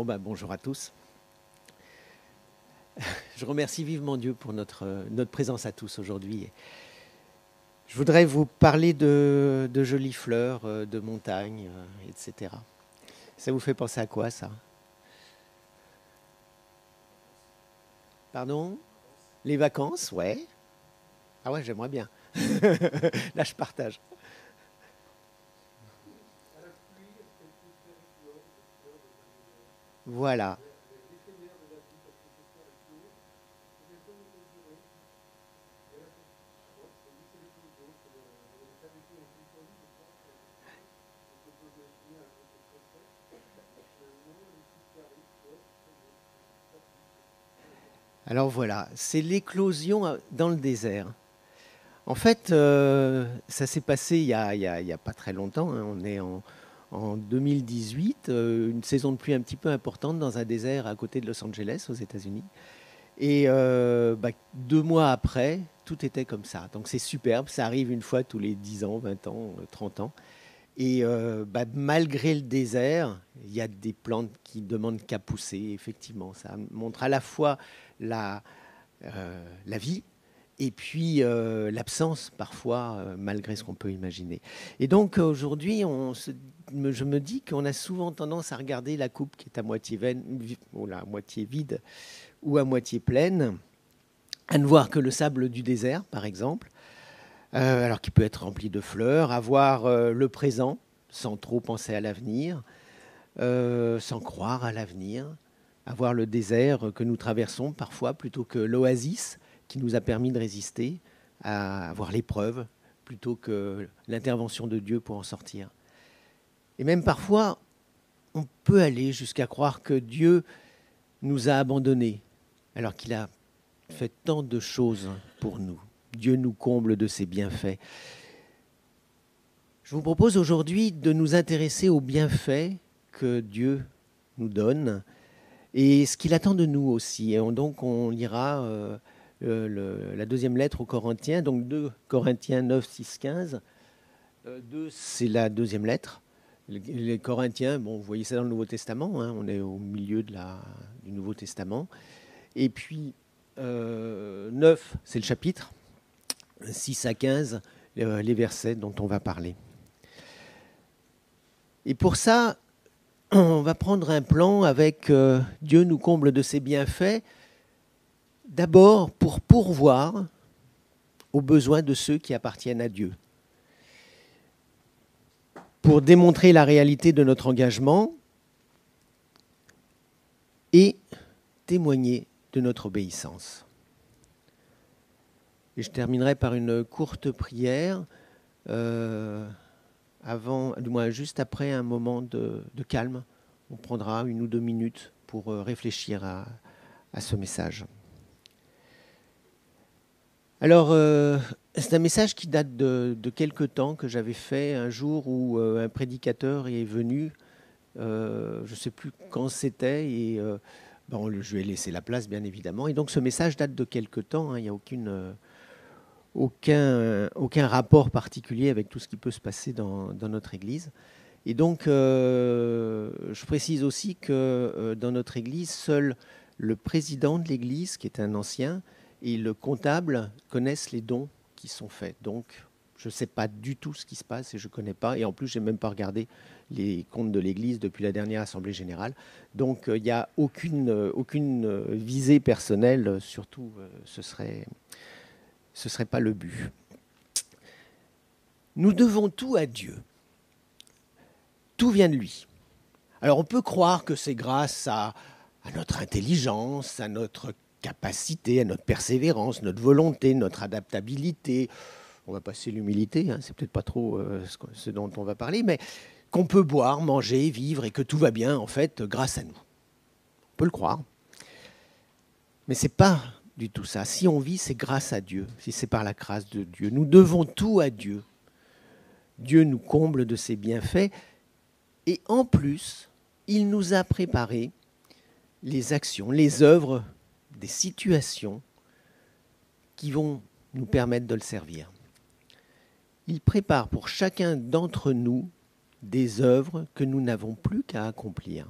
Ben, bonjour à tous. Je remercie vivement Dieu pour notre, notre présence à tous aujourd'hui. Je voudrais vous parler de, de jolies fleurs, euh, de montagnes, euh, etc. Ça vous fait penser à quoi ça? Pardon? Les vacances, ouais. Ah ouais, j'aimerais bien. Là, je partage. Voilà. Alors voilà, c'est l'éclosion dans le désert. En fait, euh, ça s'est passé il n'y a, pas très longtemps. Hein. On est en, en 2018, euh, une saison de pluie un petit peu importante dans un désert à côté de Los Angeles, aux États-Unis. Et euh, bah, deux mois après, tout était comme ça. Donc c'est superbe, ça arrive une fois tous les 10 ans, 20 ans, 30 ans. Et euh, bah, malgré le désert, il y a des plantes qui demandent qu'à pousser, effectivement. Ça montre à la fois la, la vie, et puis euh, l'absence parfois, euh, malgré ce qu'on peut imaginer. Et donc aujourd'hui, je me dis qu'on a souvent tendance à regarder la coupe qui est à moitié, à moitié vide ou à moitié pleine, à ne voir que le sable du désert, par exemple, euh, alors qu'il peut être rempli de fleurs, à voir le présent sans trop penser à l'avenir, sans croire à l'avenir, à voir le désert que nous traversons parfois plutôt que l'oasis qui nous a permis de résister à avoir l'épreuve plutôt que l'intervention de Dieu pour en sortir. Et même parfois, on peut aller jusqu'à croire que Dieu nous a abandonnés alors qu'il a fait tant de choses pour nous. Dieu nous comble de ses bienfaits. Je vous propose aujourd'hui de nous intéresser aux bienfaits que Dieu nous donne et ce qu'il attend de nous aussi. Et donc on lira euh, la deuxième lettre aux Corinthiens, donc 2 Corinthiens 9, 6, 15. 2, c'est la deuxième lettre. Les, Corinthiens, bon, vous voyez ça dans le Nouveau Testament, hein, on est au milieu du Nouveau Testament. Et puis, 9, euh, c'est le chapitre. 6 à 15, euh, les versets dont on va parler. Et pour ça, on va prendre un plan avec Dieu nous comble de ses bienfaits D'abord pour pourvoir aux besoins de ceux qui appartiennent à Dieu. Pour démontrer la réalité de notre engagement et témoigner de notre obéissance. Et je terminerai par une courte prière, euh, avant, du moins juste après un moment de, calme. On prendra une ou deux minutes pour euh, réfléchir à ce message. Alors, euh, c'est un message qui date de, de quelque temps que j'avais fait un jour où euh, un prédicateur est venu. Euh, je ne sais plus quand c'était et bon, je lui ai laissé la place, bien évidemment. Et donc, ce message date de quelque temps. Hein. il n'y a aucune, aucun, aucun rapport particulier avec tout ce qui peut se passer dans notre Église. Et donc, je précise aussi que dans notre Église, seul le président de l'Église, qui est un ancien, et le comptable connaissent les dons qui sont faits. Donc, je ne sais pas du tout ce qui se passe et je ne connais pas. Et en plus, je n'ai même pas regardé les comptes de l'Église depuis la dernière Assemblée générale. Donc, euh, il n'y a aucune, euh, aucune euh, visée personnelle, surtout, ce ne serait, ce serait pas le but. Nous devons tout à Dieu. Tout vient de lui. Alors, on peut croire que c'est grâce à, à notre intelligence, à notre capacité, à notre persévérance, notre volonté, notre adaptabilité. On va passer l'humilité, hein, c'est peut-être pas trop euh, ce dont on va parler, mais qu'on peut boire, manger, vivre et que tout va bien en fait grâce à nous. On peut le croire. Mais c'est pas du tout ça. Si on vit, c'est grâce à Dieu, si c'est par la grâce de Dieu. Nous devons tout à Dieu. Dieu nous comble de ses bienfaits et en plus, il nous a préparé les actions, les œuvres des situations qui vont nous permettre de le servir. Il prépare pour chacun d'entre nous des œuvres que nous n'avons plus qu'à accomplir.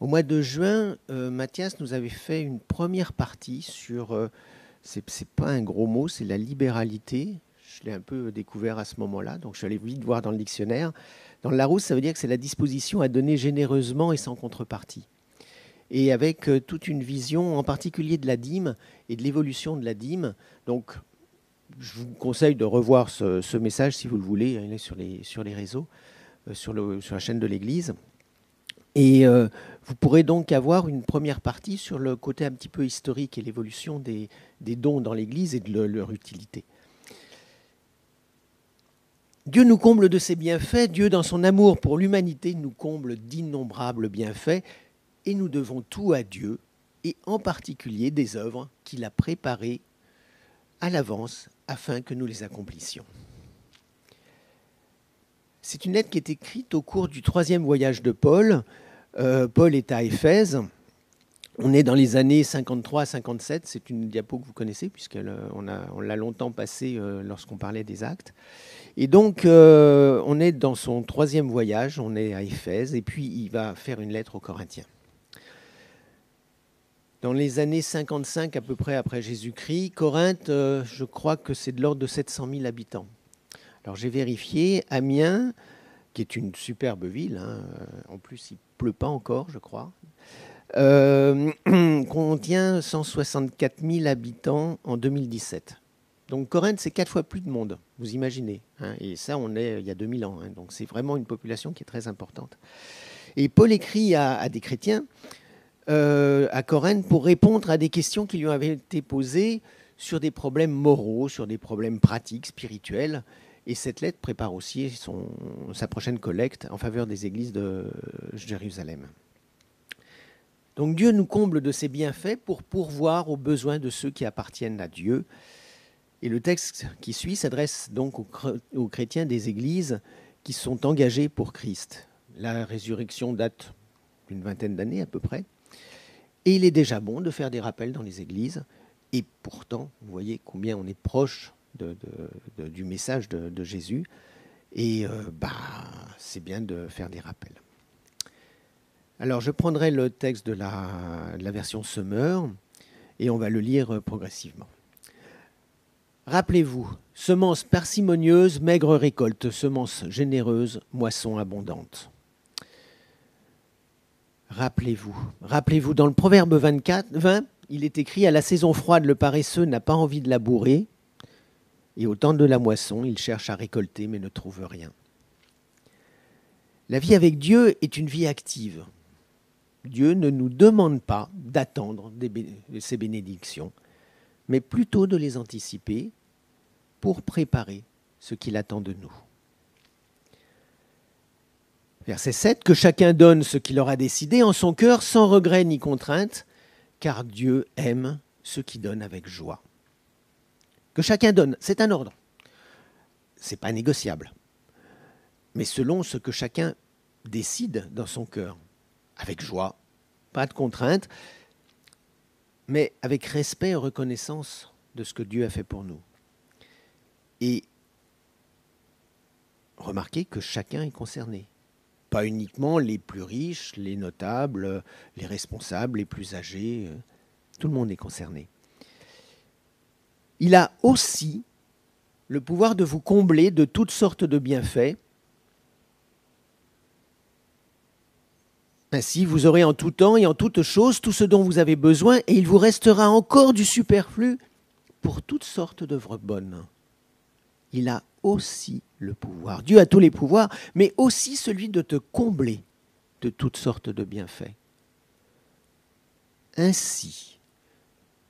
Au mois de juin, euh, Mathias nous avait fait une première partie sur, euh, c'est pas un gros mot, c'est la libéralité. Je l'ai un peu découvert à ce moment-là, donc je suis allé vite voir dans le dictionnaire. Dans le Larousse, ça veut dire que c'est la disposition à donner généreusement et sans contrepartie. Et avec euh, toute une vision en particulier de la dîme et de l'évolution de la dîme. Donc, je vous conseille de revoir ce, message si vous le voulez. Il est sur les, sur les réseaux, euh, sur, la chaîne de l'Église. Et euh, vous pourrez donc avoir une première partie sur le côté un petit peu historique et l'évolution des, dons dans l'Église et de leur utilité. Dieu nous comble de ses bienfaits, Dieu dans son amour pour l'humanité nous comble d'innombrables bienfaits, et nous devons tout à Dieu, et en particulier des œuvres qu'il a préparées à l'avance afin que nous les accomplissions. C'est une lettre qui est écrite au cours du troisième voyage de Paul, euh, Paul est à Éphèse. On est dans les années 53-57. C'est une diapo que vous connaissez, puisqu'on on l'a longtemps passée euh, lorsqu'on parlait des actes. Et donc, euh, on est dans son troisième voyage. On est à Éphèse. Et puis, il va faire une lettre aux Corinthiens. Dans les années 55 à peu près après Jésus-Christ, Corinthe, je crois que c'est de l'ordre de 700 000 habitants. Alors j'ai vérifié, Amiens, qui est une superbe ville. Hein. En plus, il pleut pas encore, je crois. Euh, contient 164 000 habitants en 2017. Donc Corinthe, c'est quatre fois plus de monde, vous imaginez. Hein. et ça, on est il y a 2000 ans. Hein. donc c'est vraiment une population qui est très importante. Et Paul écrit à, des chrétiens euh, à Corinthe pour répondre à des questions qui lui avaient été posées sur des problèmes moraux, sur des problèmes pratiques, spirituels. Et cette lettre prépare aussi sa prochaine collecte en faveur des églises de Jérusalem. Donc Dieu nous comble de ses bienfaits pour pourvoir aux besoins de ceux qui appartiennent à Dieu. Et le texte qui suit s'adresse donc aux chrétiens des églises qui sont engagés pour Christ. La résurrection date d'une vingtaine d'années à peu près. Et il est déjà bon de faire des rappels dans les églises. Et pourtant, vous voyez combien on est proche du message de, Jésus. Et euh, bah, c'est bien de faire des rappels. Alors je prendrai le texte de la, version Summer et on va le lire progressivement. Rappelez-vous, semence parcimonieuse, maigre récolte, semence généreuse, moisson abondante. Rappelez-vous, rappelez-vous, dans le Proverbe 24, 20, il est écrit À la saison froide, le paresseux n'a pas envie de labourer, et au temps de la moisson, il cherche à récolter mais ne trouve rien. La vie avec Dieu est une vie active. Dieu ne nous demande pas d'attendre ses bénédictions, mais plutôt de les anticiper pour préparer ce qu'il attend de nous. Verset 7, que chacun donne ce qu'il aura décidé en son cœur sans regret ni contrainte, car Dieu aime ceux qui donnent avec joie que chacun donne. C'est un ordre. C'est pas négociable. Mais selon ce que chacun décide dans son cœur, avec joie, pas de contrainte, mais avec respect et reconnaissance de ce que Dieu a fait pour nous. Et remarquez que chacun est concerné. Pas uniquement les plus riches, les notables, les responsables, les plus âgés. Tout le monde est concerné il a aussi le pouvoir de vous combler de toutes sortes de bienfaits. Ainsi, vous aurez en tout temps et en toutes choses tout ce dont vous avez besoin, et il vous restera encore du superflu pour toutes sortes d'œuvres bonnes. Il a aussi le pouvoir, Dieu a tous les pouvoirs, mais aussi celui de te combler de toutes sortes de bienfaits. Ainsi,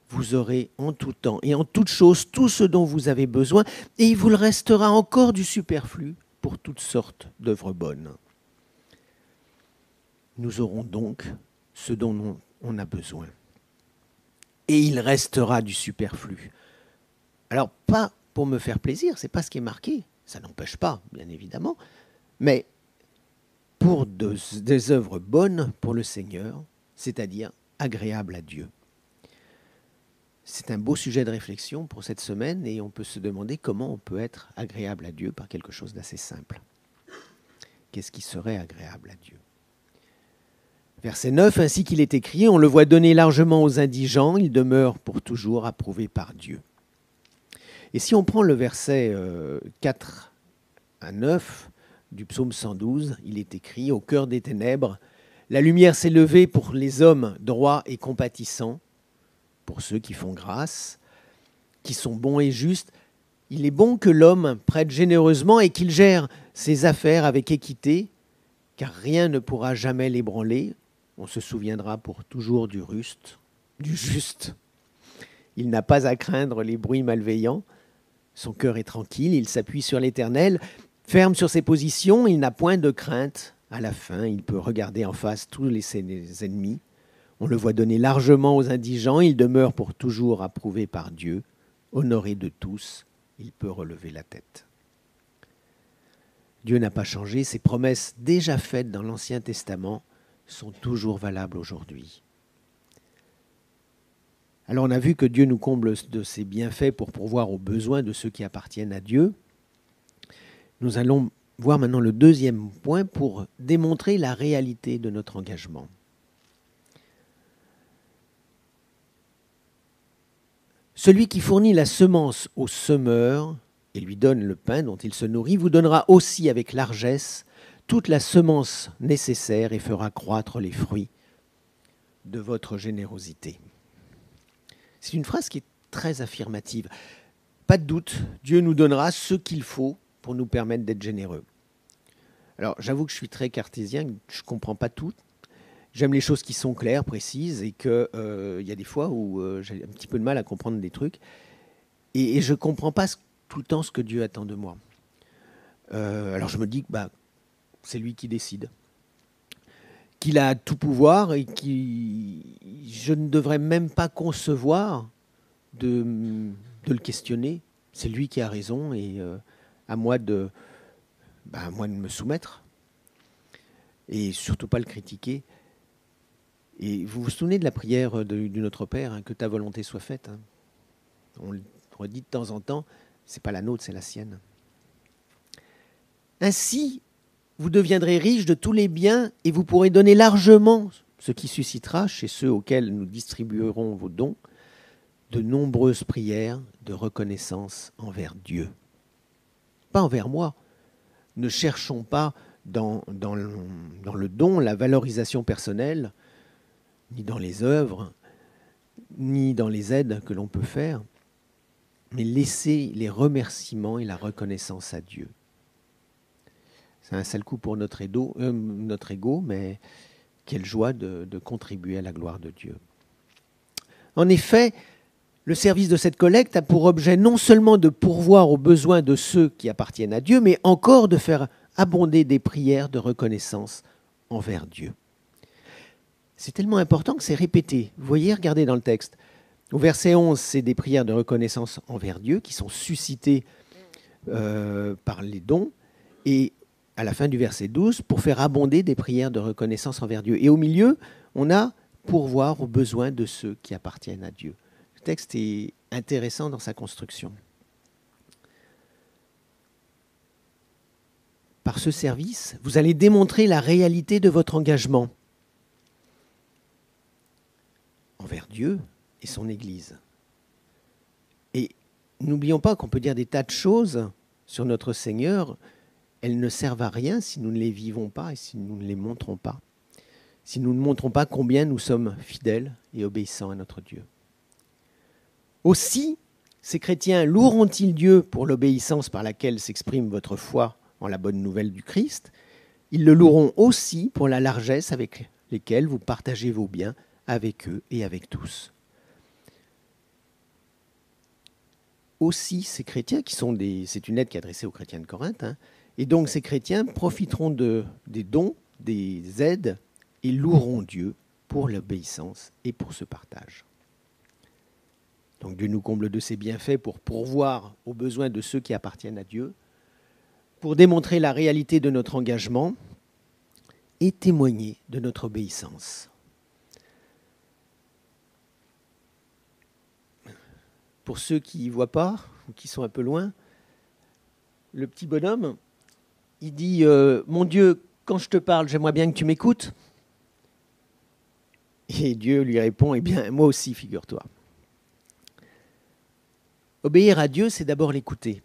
vous aurez en tout temps et en toute chose tout ce dont vous avez besoin, et il vous restera encore du superflu pour toutes sortes d'œuvres bonnes. Nous aurons donc ce dont on a besoin. Et il restera du superflu. Alors, pas pour me faire plaisir, c'est pas ce qui est marqué, ça n'empêche pas, bien évidemment, mais pour des œuvres bonnes pour le Seigneur, c'est-à-dire agréables à Dieu. C'est un beau sujet de réflexion pour cette semaine et on peut se demander comment on peut être agréable à Dieu par quelque chose d'assez simple. Qu'est-ce qui serait agréable à Dieu? Verset 9, ainsi qu'il est écrit, on le voit donner largement aux indigents, il demeure pour toujours approuvé par Dieu. Et si on prend le verset 4 euh, à 9 du psaume 112, il est écrit, au cœur des ténèbres, la lumière s'est levée pour les hommes droits et compatissants, pour ceux qui font grâce, qui sont bons et justes. Il est bon que l'homme prête généreusement et qu'il gère ses affaires avec équité, car rien ne pourra jamais l'ébranler. On se souviendra pour toujours du ruste, du juste. Il n'a pas à craindre les bruits malveillants. Son cœur est tranquille, il s'appuie sur l'Éternel, ferme sur ses positions, il n'a point de crainte. À la fin, il peut regarder en face tous les ennemis. On le voit donner largement aux indigents, il demeure pour toujours approuvé par Dieu, honoré de tous, il peut relever la tête. Dieu n'a pas changé, ses promesses déjà faites dans l'Ancien Testament sont toujours valables aujourd'hui. Alors on a vu que Dieu nous comble de ses bienfaits pour pourvoir aux besoins de ceux qui appartiennent à Dieu. Nous allons voir maintenant le deuxième point pour démontrer la réalité de notre engagement. Celui qui fournit la semence au semeur et lui donne le pain dont il se nourrit vous donnera aussi avec largesse toute la semence nécessaire et fera croître les fruits de votre générosité. C'est une phrase qui est très affirmative. Pas de doute, Dieu nous donnera ce qu'il faut pour nous permettre d'être généreux. Alors j'avoue que je suis très cartésien, je ne comprends pas tout. J'aime les choses qui sont claires, précises, et qu'il euh, y a des fois où euh, j'ai un petit peu de mal à comprendre des trucs. Et, je ne comprends pas tout le temps ce que Dieu attend de moi. Euh, alors je me dis que bah, c'est lui qui décide. Qu'il a tout pouvoir et que je ne devrais même pas concevoir de, de le questionner. C'est lui qui a raison et à moi de, bah, moi de me soumettre et surtout pas le critiquer. Et vous vous souvenez de la prière du Notre Père, hein, que ta volonté soit faite. Hein. On le redit de temps en temps, c'est pas la nôtre, c'est la sienne. Ainsi, vous deviendrez riche de tous les biens et vous pourrez donner largement, ce qui suscitera chez ceux auxquels nous distribuerons vos dons, de nombreuses prières de reconnaissance envers Dieu. Pas envers moi, ne cherchons pas dans, le, don la valorisation personnelle, ni dans les œuvres, ni dans les aides que l'on peut faire, mais laissez les remerciements et la reconnaissance à Dieu. C'est un sale coup pour notre ego, euh, notre ego mais quelle joie de, de contribuer à la gloire de Dieu. En effet, le service de cette collecte a pour objet non seulement de pourvoir aux besoins de ceux qui appartiennent à Dieu, mais encore de faire abonder des prières de reconnaissance envers Dieu. C'est tellement important que c'est répété. Vous voyez, regardez dans le texte. Au verset 11, c'est des prières de reconnaissance envers Dieu qui sont suscitées euh, par les dons. Et à la fin du verset 12, pour faire abonder des prières de reconnaissance envers Dieu. Et au milieu, on a pourvoir aux besoins de ceux qui appartiennent à Dieu texte est intéressant dans sa construction. Par ce service, vous allez démontrer la réalité de votre engagement envers Dieu et son Église. Et n'oublions pas qu'on peut dire des tas de choses sur notre Seigneur, elles ne servent à rien si nous ne les vivons pas et si nous ne les montrons pas, si nous ne montrons pas combien nous sommes fidèles et obéissants à notre Dieu. Aussi, ces chrétiens loueront-ils Dieu pour l'obéissance par laquelle s'exprime votre foi en la bonne nouvelle du Christ? Ils le loueront aussi pour la largesse avec laquelle vous partagez vos biens avec eux et avec tous. Aussi, ces chrétiens, qui sont des. C'est une lettre qui est adressée aux chrétiens de Corinthe, hein, et donc ces chrétiens profiteront de, des dons, des aides, et loueront Dieu pour l'obéissance et pour ce partage. Donc Dieu nous comble de ses bienfaits pour pourvoir aux besoins de ceux qui appartiennent à Dieu, pour démontrer la réalité de notre engagement et témoigner de notre obéissance. Pour ceux qui ne voient pas ou qui sont un peu loin, le petit bonhomme, il dit euh, Mon Dieu, quand je te parle, j'aimerais bien que tu m'écoutes. Et Dieu lui répond, eh bien, moi aussi, figure-toi. Obéir à Dieu, c'est d'abord l'écouter.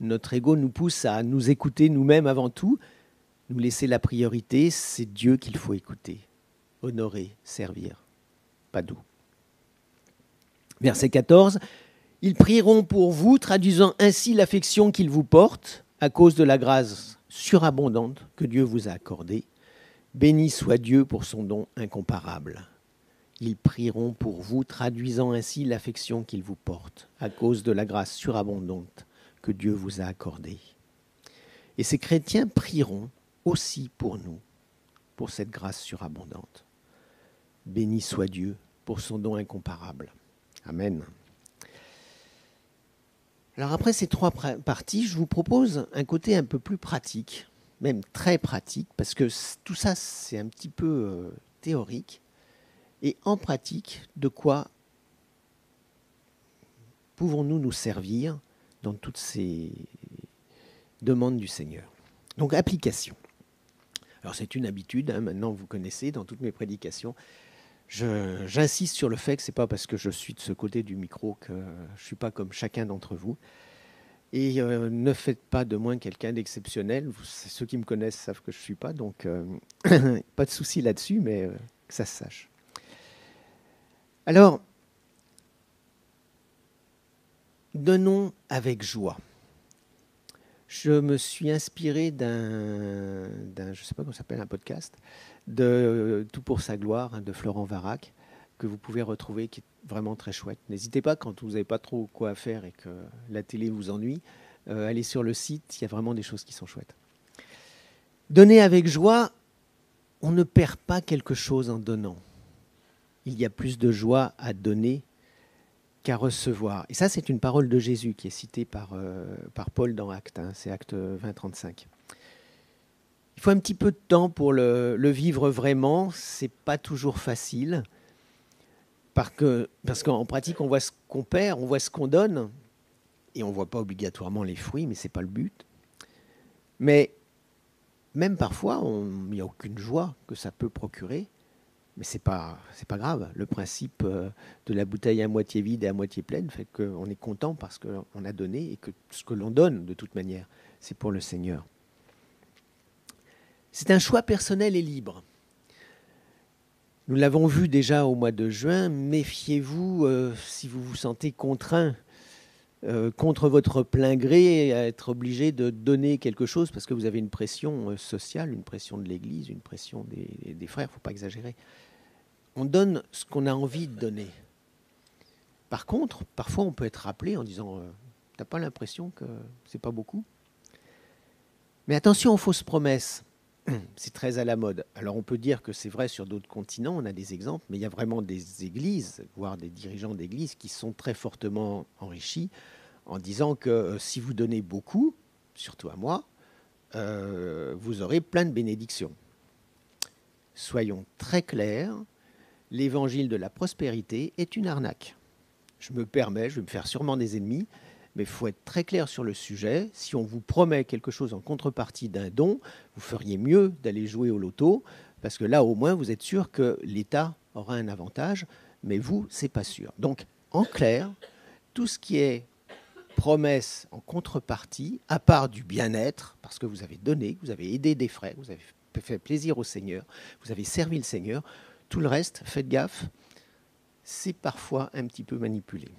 Notre ego nous pousse à nous écouter nous-mêmes avant tout, nous laisser la priorité, c'est Dieu qu'il faut écouter, honorer, servir, pas doux. Verset 14, ils prieront pour vous, traduisant ainsi l'affection qu'ils vous portent à cause de la grâce surabondante que Dieu vous a accordée. Béni soit Dieu pour son don incomparable. Ils prieront pour vous, traduisant ainsi l'affection qu'ils vous portent à cause de la grâce surabondante que Dieu vous a accordée. Et ces chrétiens prieront aussi pour nous, pour cette grâce surabondante. Béni soit Dieu pour son don incomparable. Amen. Alors après ces trois parties, je vous propose un côté un peu plus pratique, même très pratique, parce que tout ça c'est un petit peu euh, théorique, et en pratique, de quoi pouvons-nous nous servir dans toutes ces demandes du Seigneur? Donc application. Alors c'est une habitude, hein, maintenant vous connaissez dans toutes mes prédications. J'insiste sur le fait que ce n'est pas parce que je suis de ce côté du micro que je ne suis pas comme chacun d'entre vous. Et euh, ne faites pas de moi quelqu'un d'exceptionnel. Ceux qui me connaissent savent que je ne suis pas, donc euh, pas de souci là-dessus, mais euh, que ça se sache. Alors, donnons avec joie je me suis inspiré d'un, je sais pas comment s'appelle, un podcast, de Tout pour sa gloire, hein, de Florent Varac, que vous pouvez retrouver, qui est vraiment très chouette. N'hésitez pas, quand vous n'avez pas trop quoi faire et que la télé vous ennuie, euh, allez sur le site, il y a vraiment des choses qui sont chouettes. Donner avec joie, on ne perd pas quelque chose en donnant. Il y a plus de joie à donner qu'à recevoir. Et ça, c'est une parole de Jésus qui est citée par, euh, par Paul dans Acte, hein, c'est Acte 20-35. Il faut un petit peu de temps pour le, vivre vraiment, c'est pas toujours facile, parce que parce qu'en pratique, on voit ce qu'on perd, on voit ce qu'on donne, et on voit pas obligatoirement les fruits, mais c'est pas le but. Mais même parfois, il n'y a aucune joie que ça peut procurer. Mais ce n'est pas, pas grave. Le principe euh, de la bouteille à moitié vide et à moitié pleine fait qu'on est content parce qu'on a donné et que ce que l'on donne, de toute manière, c'est pour le Seigneur. C'est un choix personnel et libre. Nous l'avons vu déjà au mois de juin. Méfiez-vous euh, si vous vous sentez contraint euh, contre votre plein gré à être obligé de donner quelque chose parce que vous avez une pression sociale, une pression de l'Église, une pression des, des frères, il ne faut pas exagérer on donne ce qu'on a envie de donner. Par contre, parfois on peut être rappelé en disant euh, T'as pas l'impression que c'est pas beaucoup Mais attention aux fausses promesses. C'est très à la mode. Alors on peut dire que c'est vrai sur d'autres continents, on a des exemples, mais il y a vraiment des églises, voire des dirigeants d'églises qui sont très fortement enrichis en disant que euh, si vous donnez beaucoup, surtout à moi, euh, vous aurez plein de bénédictions. Soyons très clairs, l'évangile de la prospérité est une arnaque. Je me permets, je vais me faire sûrement des ennemis, mais il faut être très clair sur le sujet. Si on vous promet quelque chose en contrepartie d'un don, vous feriez mieux d'aller jouer au loto, parce que là, au moins, vous êtes sûr que l'État aura un avantage, mais vous, c'est pas sûr. Donc, en clair, tout ce qui est promesse en contrepartie, à part du bien-être, parce que vous avez donné, vous avez aidé des frères, vous avez fait plaisir au Seigneur, vous avez servi le Seigneur, tout le reste, faites gaffe, c'est parfois un petit peu manipulé.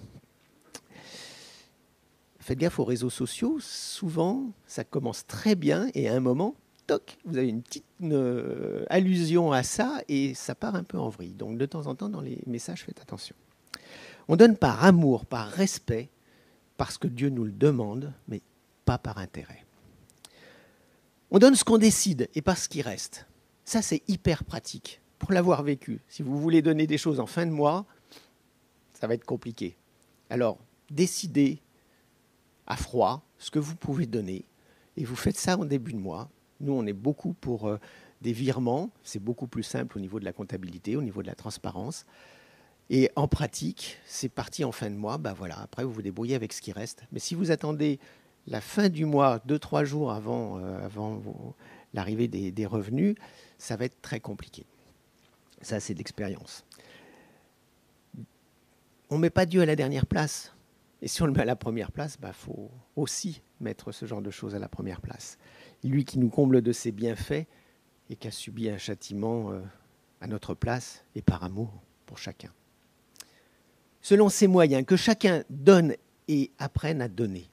Faites gaffe aux réseaux sociaux, souvent ça commence très bien et à un moment, toc, vous avez une petite euh, allusion à ça et ça part un peu en vrille. Donc de temps en temps dans les messages, faites attention. On donne par amour, par respect, parce que Dieu nous le demande, mais pas par intérêt. On donne ce qu'on décide et pas ce qui reste. Ça, c'est hyper pratique pour l'avoir vécu. Si vous voulez donner des choses en fin de mois, ça va être compliqué. Alors, décidez à froid ce que vous pouvez donner et vous faites ça en début de mois. Nous, on est beaucoup pour euh, des virements. C'est beaucoup plus simple au niveau de la comptabilité, au niveau de la transparence. Et en pratique, c'est parti en fin de mois. Ben voilà, après, vous vous débrouillez avec ce qui reste. Mais si vous attendez la fin du mois, deux, trois jours avant, euh, avant l'arrivée des revenus, ça va être très compliqué. Ça, c'est de l'expérience. On ne met pas Dieu à la dernière place. Et si on le met à la première place, il bah, faut aussi mettre ce genre de choses à la première place. Lui qui nous comble de ses bienfaits et qui a subi un châtiment euh, à notre place et par amour pour chacun. Selon ses moyens, que chacun donne et apprenne à donner.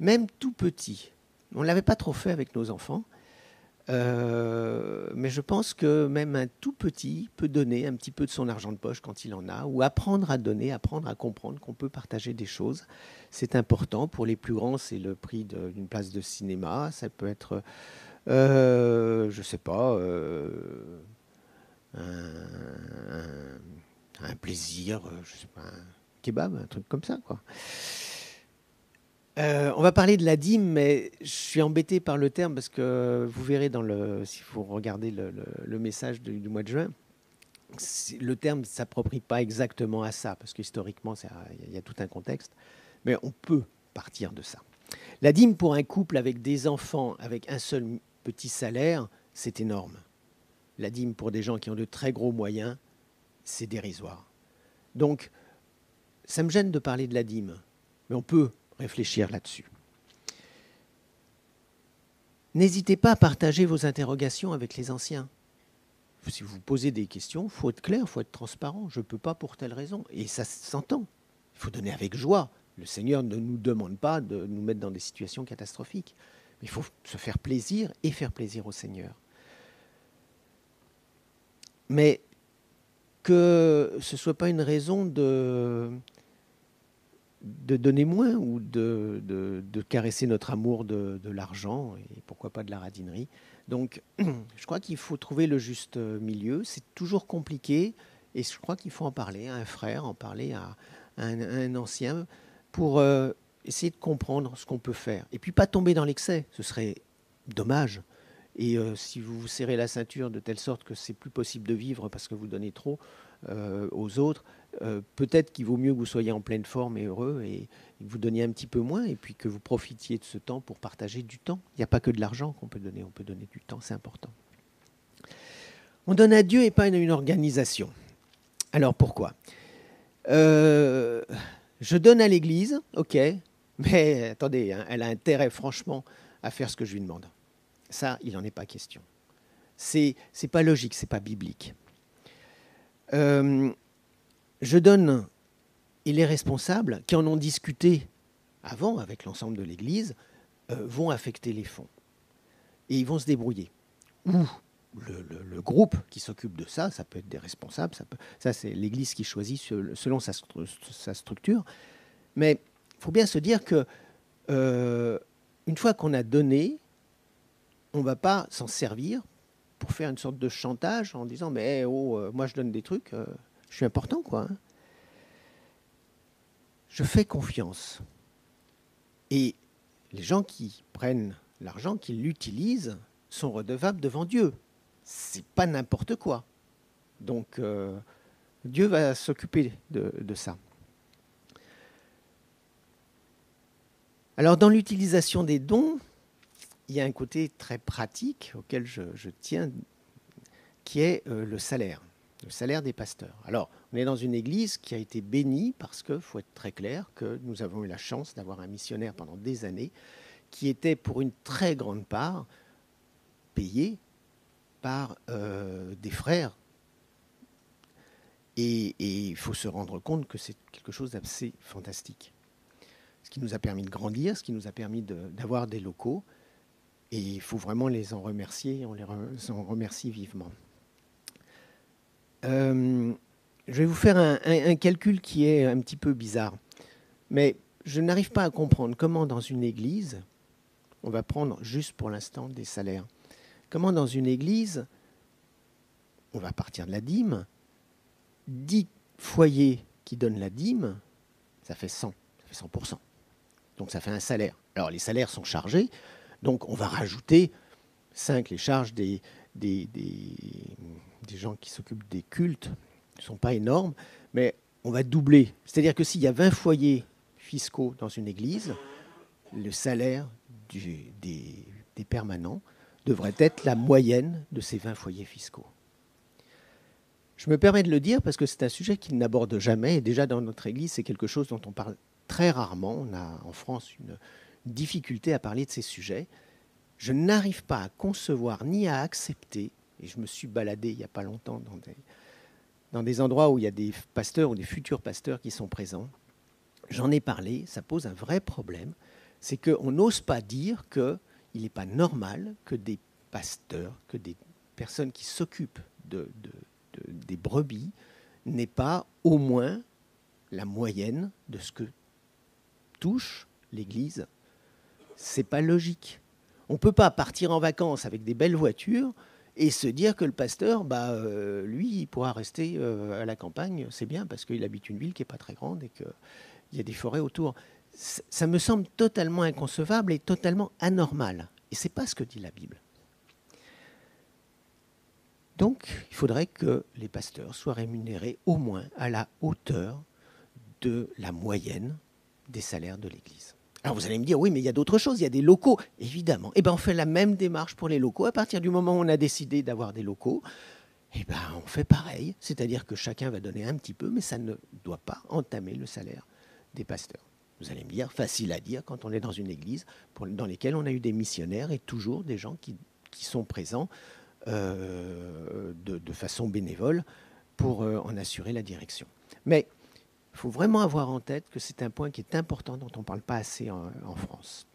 Même tout petit. On ne l'avait pas trop fait avec nos enfants, euh, mais je pense que même un tout petit peut donner un petit peu de son argent de poche quand il en a, ou apprendre à donner, apprendre à comprendre qu'on peut partager des choses. C'est important. Pour les plus grands, c'est le prix d'une place de cinéma. Ça peut être, euh, je ne sais pas, euh, un, plaisir, je sais pas, un kebab, un truc comme ça, quoi. Euh, on va parler de la dîme, mais je suis embêté par le terme parce que vous verrez dans le, si vous regardez le, message du, mois de juin, le terme ne s'approprie pas exactement à ça parce qu'historiquement il y a tout un contexte, mais on peut partir de ça. La dîme pour un couple avec des enfants, avec un seul petit salaire, c'est énorme. La dîme pour des gens qui ont de très gros moyens, c'est dérisoire. Donc, ça me gêne de parler de la dîme, mais on peut réfléchir là-dessus. N'hésitez pas à partager vos interrogations avec les anciens. Si vous posez des questions, il faut être clair, il faut être transparent. Je ne peux pas pour telle raison. Et ça s'entend. Il faut donner avec joie. Le Seigneur ne nous demande pas de nous mettre dans des situations catastrophiques. Mais il faut se faire plaisir et faire plaisir au Seigneur. Mais que ce ne soit pas une raison de, de donner moins ou de, de, caresser notre amour de, de l'argent et pourquoi pas de la radinerie. Donc je crois qu'il faut trouver le juste milieu. C'est toujours compliqué et je crois qu'il faut en parler à un frère, en parler à, un, ancien pour euh, essayer de comprendre ce qu'on peut faire. Et puis pas tomber dans l'excès, ce serait dommage. Et euh, si vous vous serrez la ceinture de telle sorte que c'est plus possible de vivre parce que vous donnez trop euh, aux autres, euh, peut-être qu'il vaut mieux que vous soyez en pleine forme et heureux et, que vous donniez un petit peu moins et puis que vous profitiez de ce temps pour partager du temps. Il n'y a pas que de l'argent qu'on peut donner, on peut donner du temps, c'est important. On donne à Dieu et pas à une organisation. Alors pourquoi? Euh, Je donne à l'Église, ok, mais attendez, hein, elle a intérêt franchement à faire ce que je lui demande. Ça, il n'en est pas question. C'est n'est pas logique, c'est pas biblique. Euh, je donne, et les responsables qui en ont discuté avant avec l'ensemble de l'Église euh, vont affecter les fonds. Et ils vont se débrouiller. Ou le, groupe qui s'occupe de ça, ça peut être des responsables, ça, c'est l'Église qui choisit selon sa, structure. Mais il faut bien se dire que euh, une fois qu'on a donné, on ne va pas s'en servir pour faire une sorte de chantage en disant mais oh, euh, moi je donne des trucs, je suis important, quoi. Hein. Je fais confiance. Et les gens qui prennent l'argent, qui l'utilisent, sont redevables devant Dieu. C'est pas n'importe quoi. Donc euh, Dieu va s'occuper de, ça. Alors dans l'utilisation des dons, il y a un côté très pratique auquel je, tiens, qui est euh, le salaire le salaire des pasteurs. Alors, on est dans une église qui a été bénie parce que, faut être très clair, que nous avons eu la chance d'avoir un missionnaire pendant des années qui était pour une très grande part payé par euh, des frères. Et il faut se rendre compte que c'est quelque chose d'assez fantastique. Ce qui nous a permis de grandir, ce qui nous a permis d'avoir des locaux. Et il faut vraiment les en remercier, on les en remercie vivement. Euh, je vais vous faire un, calcul qui est un petit peu bizarre. Mais je n'arrive pas à comprendre comment dans une église, on va prendre juste pour l'instant des salaires, comment dans une église, on va partir de la dîme, 10 foyers qui donnent la dîme, ça fait 100, ça fait 100%. Donc ça fait un salaire. Alors les salaires sont chargés, donc on va rajouter 5 les charges des, des, des gens qui s'occupent des cultes ne sont pas énormes, mais on va doubler. C'est-à-dire que s'il y a 20 foyers fiscaux dans une église, le salaire des, des, permanents devrait être la moyenne de ces 20 foyers fiscaux. Je me permets de le dire parce que c'est un sujet qu'il n'aborde jamais. Et déjà dans notre Église, c'est quelque chose dont on parle très rarement. On a en France une difficulté à parler de ces sujets. Je n'arrive pas à concevoir ni à accepter, et je me suis baladé il n'y a pas longtemps dans des, endroits où il y a des pasteurs ou des futurs pasteurs qui sont présents. J'en ai parlé, ça pose un vrai problème. C'est qu'on n'ose pas dire qu'il n'est pas normal que des pasteurs, que des personnes qui s'occupent de, des brebis n'aient pas au moins la moyenne de ce que touche l'Église. C'est pas logique. On ne peut pas partir en vacances avec des belles voitures et se dire que le pasteur, bah, euh, lui, il pourra rester euh, à la campagne, c'est bien parce qu'il habite une ville qui n'est pas très grande et qu'il y a des forêts autour. Ça me semble totalement inconcevable et totalement anormal. Et ce n'est pas ce que dit la Bible. Donc, il faudrait que les pasteurs soient rémunérés au moins à la hauteur de la moyenne des salaires de l'Église. Alors vous allez me dire, oui, mais il y a d'autres choses, il y a des locaux, évidemment. Eh bien, on fait la même démarche pour les locaux. À partir du moment où on a décidé d'avoir des locaux, eh ben, on fait pareil. C'est-à-dire que chacun va donner un petit peu, mais ça ne doit pas entamer le salaire des pasteurs. Vous allez me dire, facile à dire quand on est dans une église dans laquelle on a eu des missionnaires et toujours des gens qui, sont présents euh, de, façon bénévole pour euh, en assurer la direction. Mais il faut vraiment avoir en tête que c'est un point qui est important dont on ne parle pas assez en, France.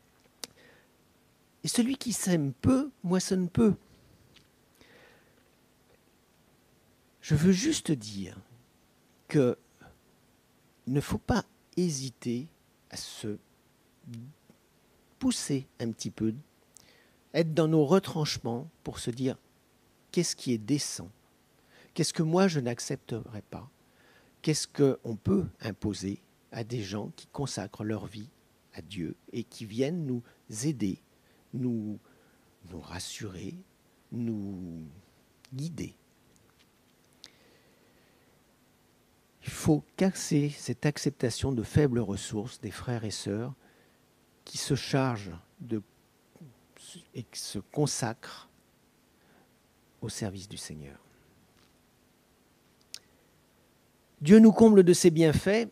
Et celui qui sème peu moissonne peu. Je veux juste dire qu'il ne faut pas hésiter à se pousser un petit peu, être dans nos retranchements pour se dire qu'est-ce qui est décent, qu'est-ce que moi je n'accepterai pas, qu'est-ce qu'on peut imposer à des gens qui consacrent leur vie à Dieu et qui viennent nous aider, nous, nous rassurer, nous guider? Il faut casser cette acceptation de faibles ressources des frères et sœurs qui se chargent de, et qui se consacrent au service du Seigneur. Dieu nous comble de ses bienfaits.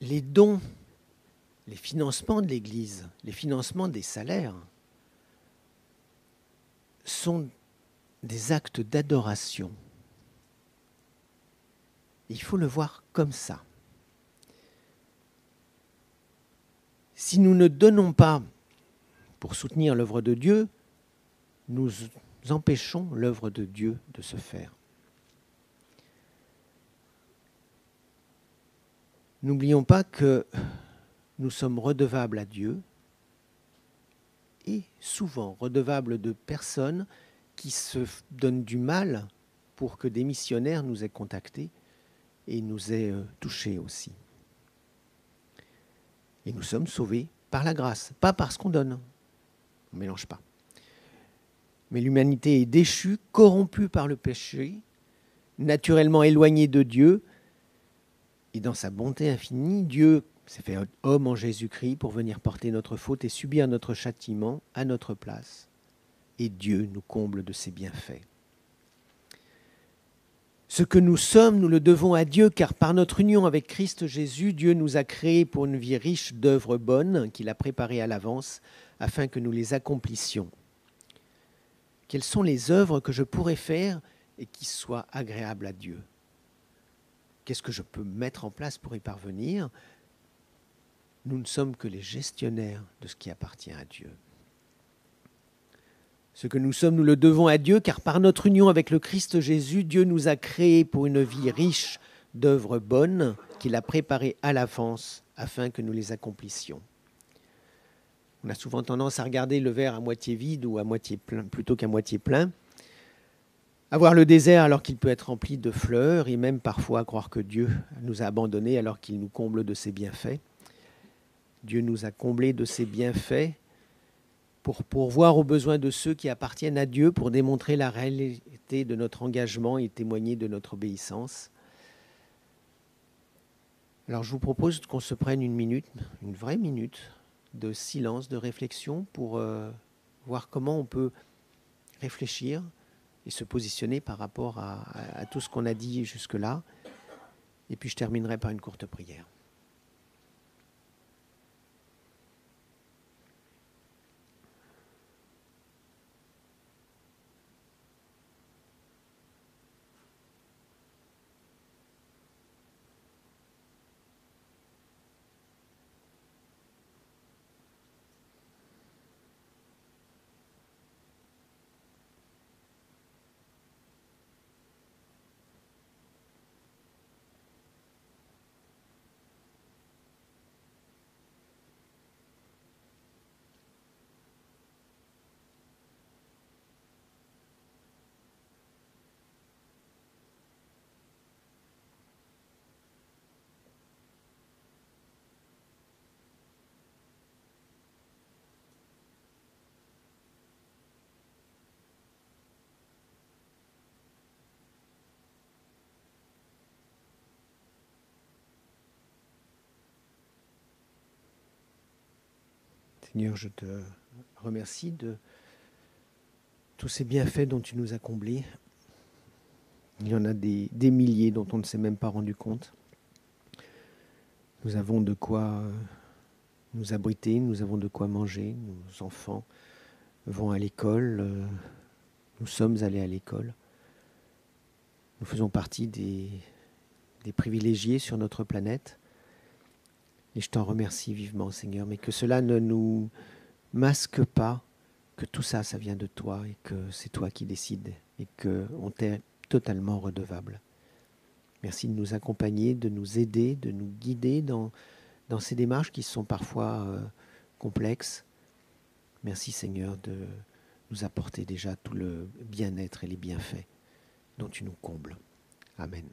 Les dons, les financements de l'Église, les financements des salaires sont des actes d'adoration. Il faut le voir comme ça. Si nous ne donnons pas pour soutenir l'œuvre de Dieu, nous empêchons l'œuvre de Dieu de se faire. N'oublions pas que nous sommes redevables à Dieu et souvent redevables de personnes qui se donnent du mal pour que des missionnaires nous aient contactés et nous aient euh, touchés aussi. Et nous sommes sauvés par la grâce, pas parce qu'on donne. On ne mélange pas. Mais l'humanité est déchue, corrompue par le péché, naturellement éloignée de Dieu, et dans sa bonté infinie, Dieu s'est fait homme en Jésus-Christ pour venir porter notre faute et subir notre châtiment à notre place. Et Dieu nous comble de ses bienfaits. Ce que nous sommes, nous le devons à Dieu, car par notre union avec Christ Jésus, Dieu nous a créés pour une vie riche d'œuvres bonnes qu'il a préparées à l'avance afin que nous les accomplissions. Quelles sont les œuvres que je pourrais faire et qui soient agréables à Dieu? Qu'est-ce que je peux mettre en place pour y parvenir Nous ne sommes que les gestionnaires de ce qui appartient à Dieu. Ce que nous sommes, nous le devons à Dieu, car par notre union avec le Christ Jésus, Dieu nous a créés pour une vie riche d'œuvres bonnes qu'il a préparées à l'avance afin que nous les accomplissions. On a souvent tendance à regarder le verre à moitié vide ou à moitié plein plutôt qu'à moitié plein. Avoir le désert alors qu'il peut être rempli de fleurs et même parfois croire que Dieu nous a abandonnés alors qu'il nous comble de ses bienfaits. Dieu nous a comblés de ses bienfaits pour pourvoir aux besoins de ceux qui appartiennent à Dieu, pour démontrer la réalité de notre engagement et témoigner de notre obéissance. Alors je vous propose qu'on se prenne une minute, une vraie minute de silence, de réflexion pour euh, voir comment on peut réfléchir et se positionner par rapport à tout ce qu'on a dit jusque-là. Et puis je terminerai par une courte prière. Seigneur, je te remercie de tous ces bienfaits dont tu nous as comblés. Il y en a des, milliers dont on ne s'est même pas rendu compte. Nous avons de quoi nous abriter, nous avons de quoi manger, nos enfants vont à l'école, euh, nous sommes allés à l'école. Nous faisons partie des privilégiés sur notre planète. Et je t'en remercie vivement, Seigneur, mais que cela ne nous masque pas que tout ça, ça vient de toi et que c'est toi qui décides et qu'on t'est totalement redevable. Merci de nous accompagner, de nous aider, de nous guider dans, dans ces démarches qui sont parfois euh, complexes. Merci Seigneur de nous apporter déjà tout le bien-être et les bienfaits dont tu nous combles. Amen.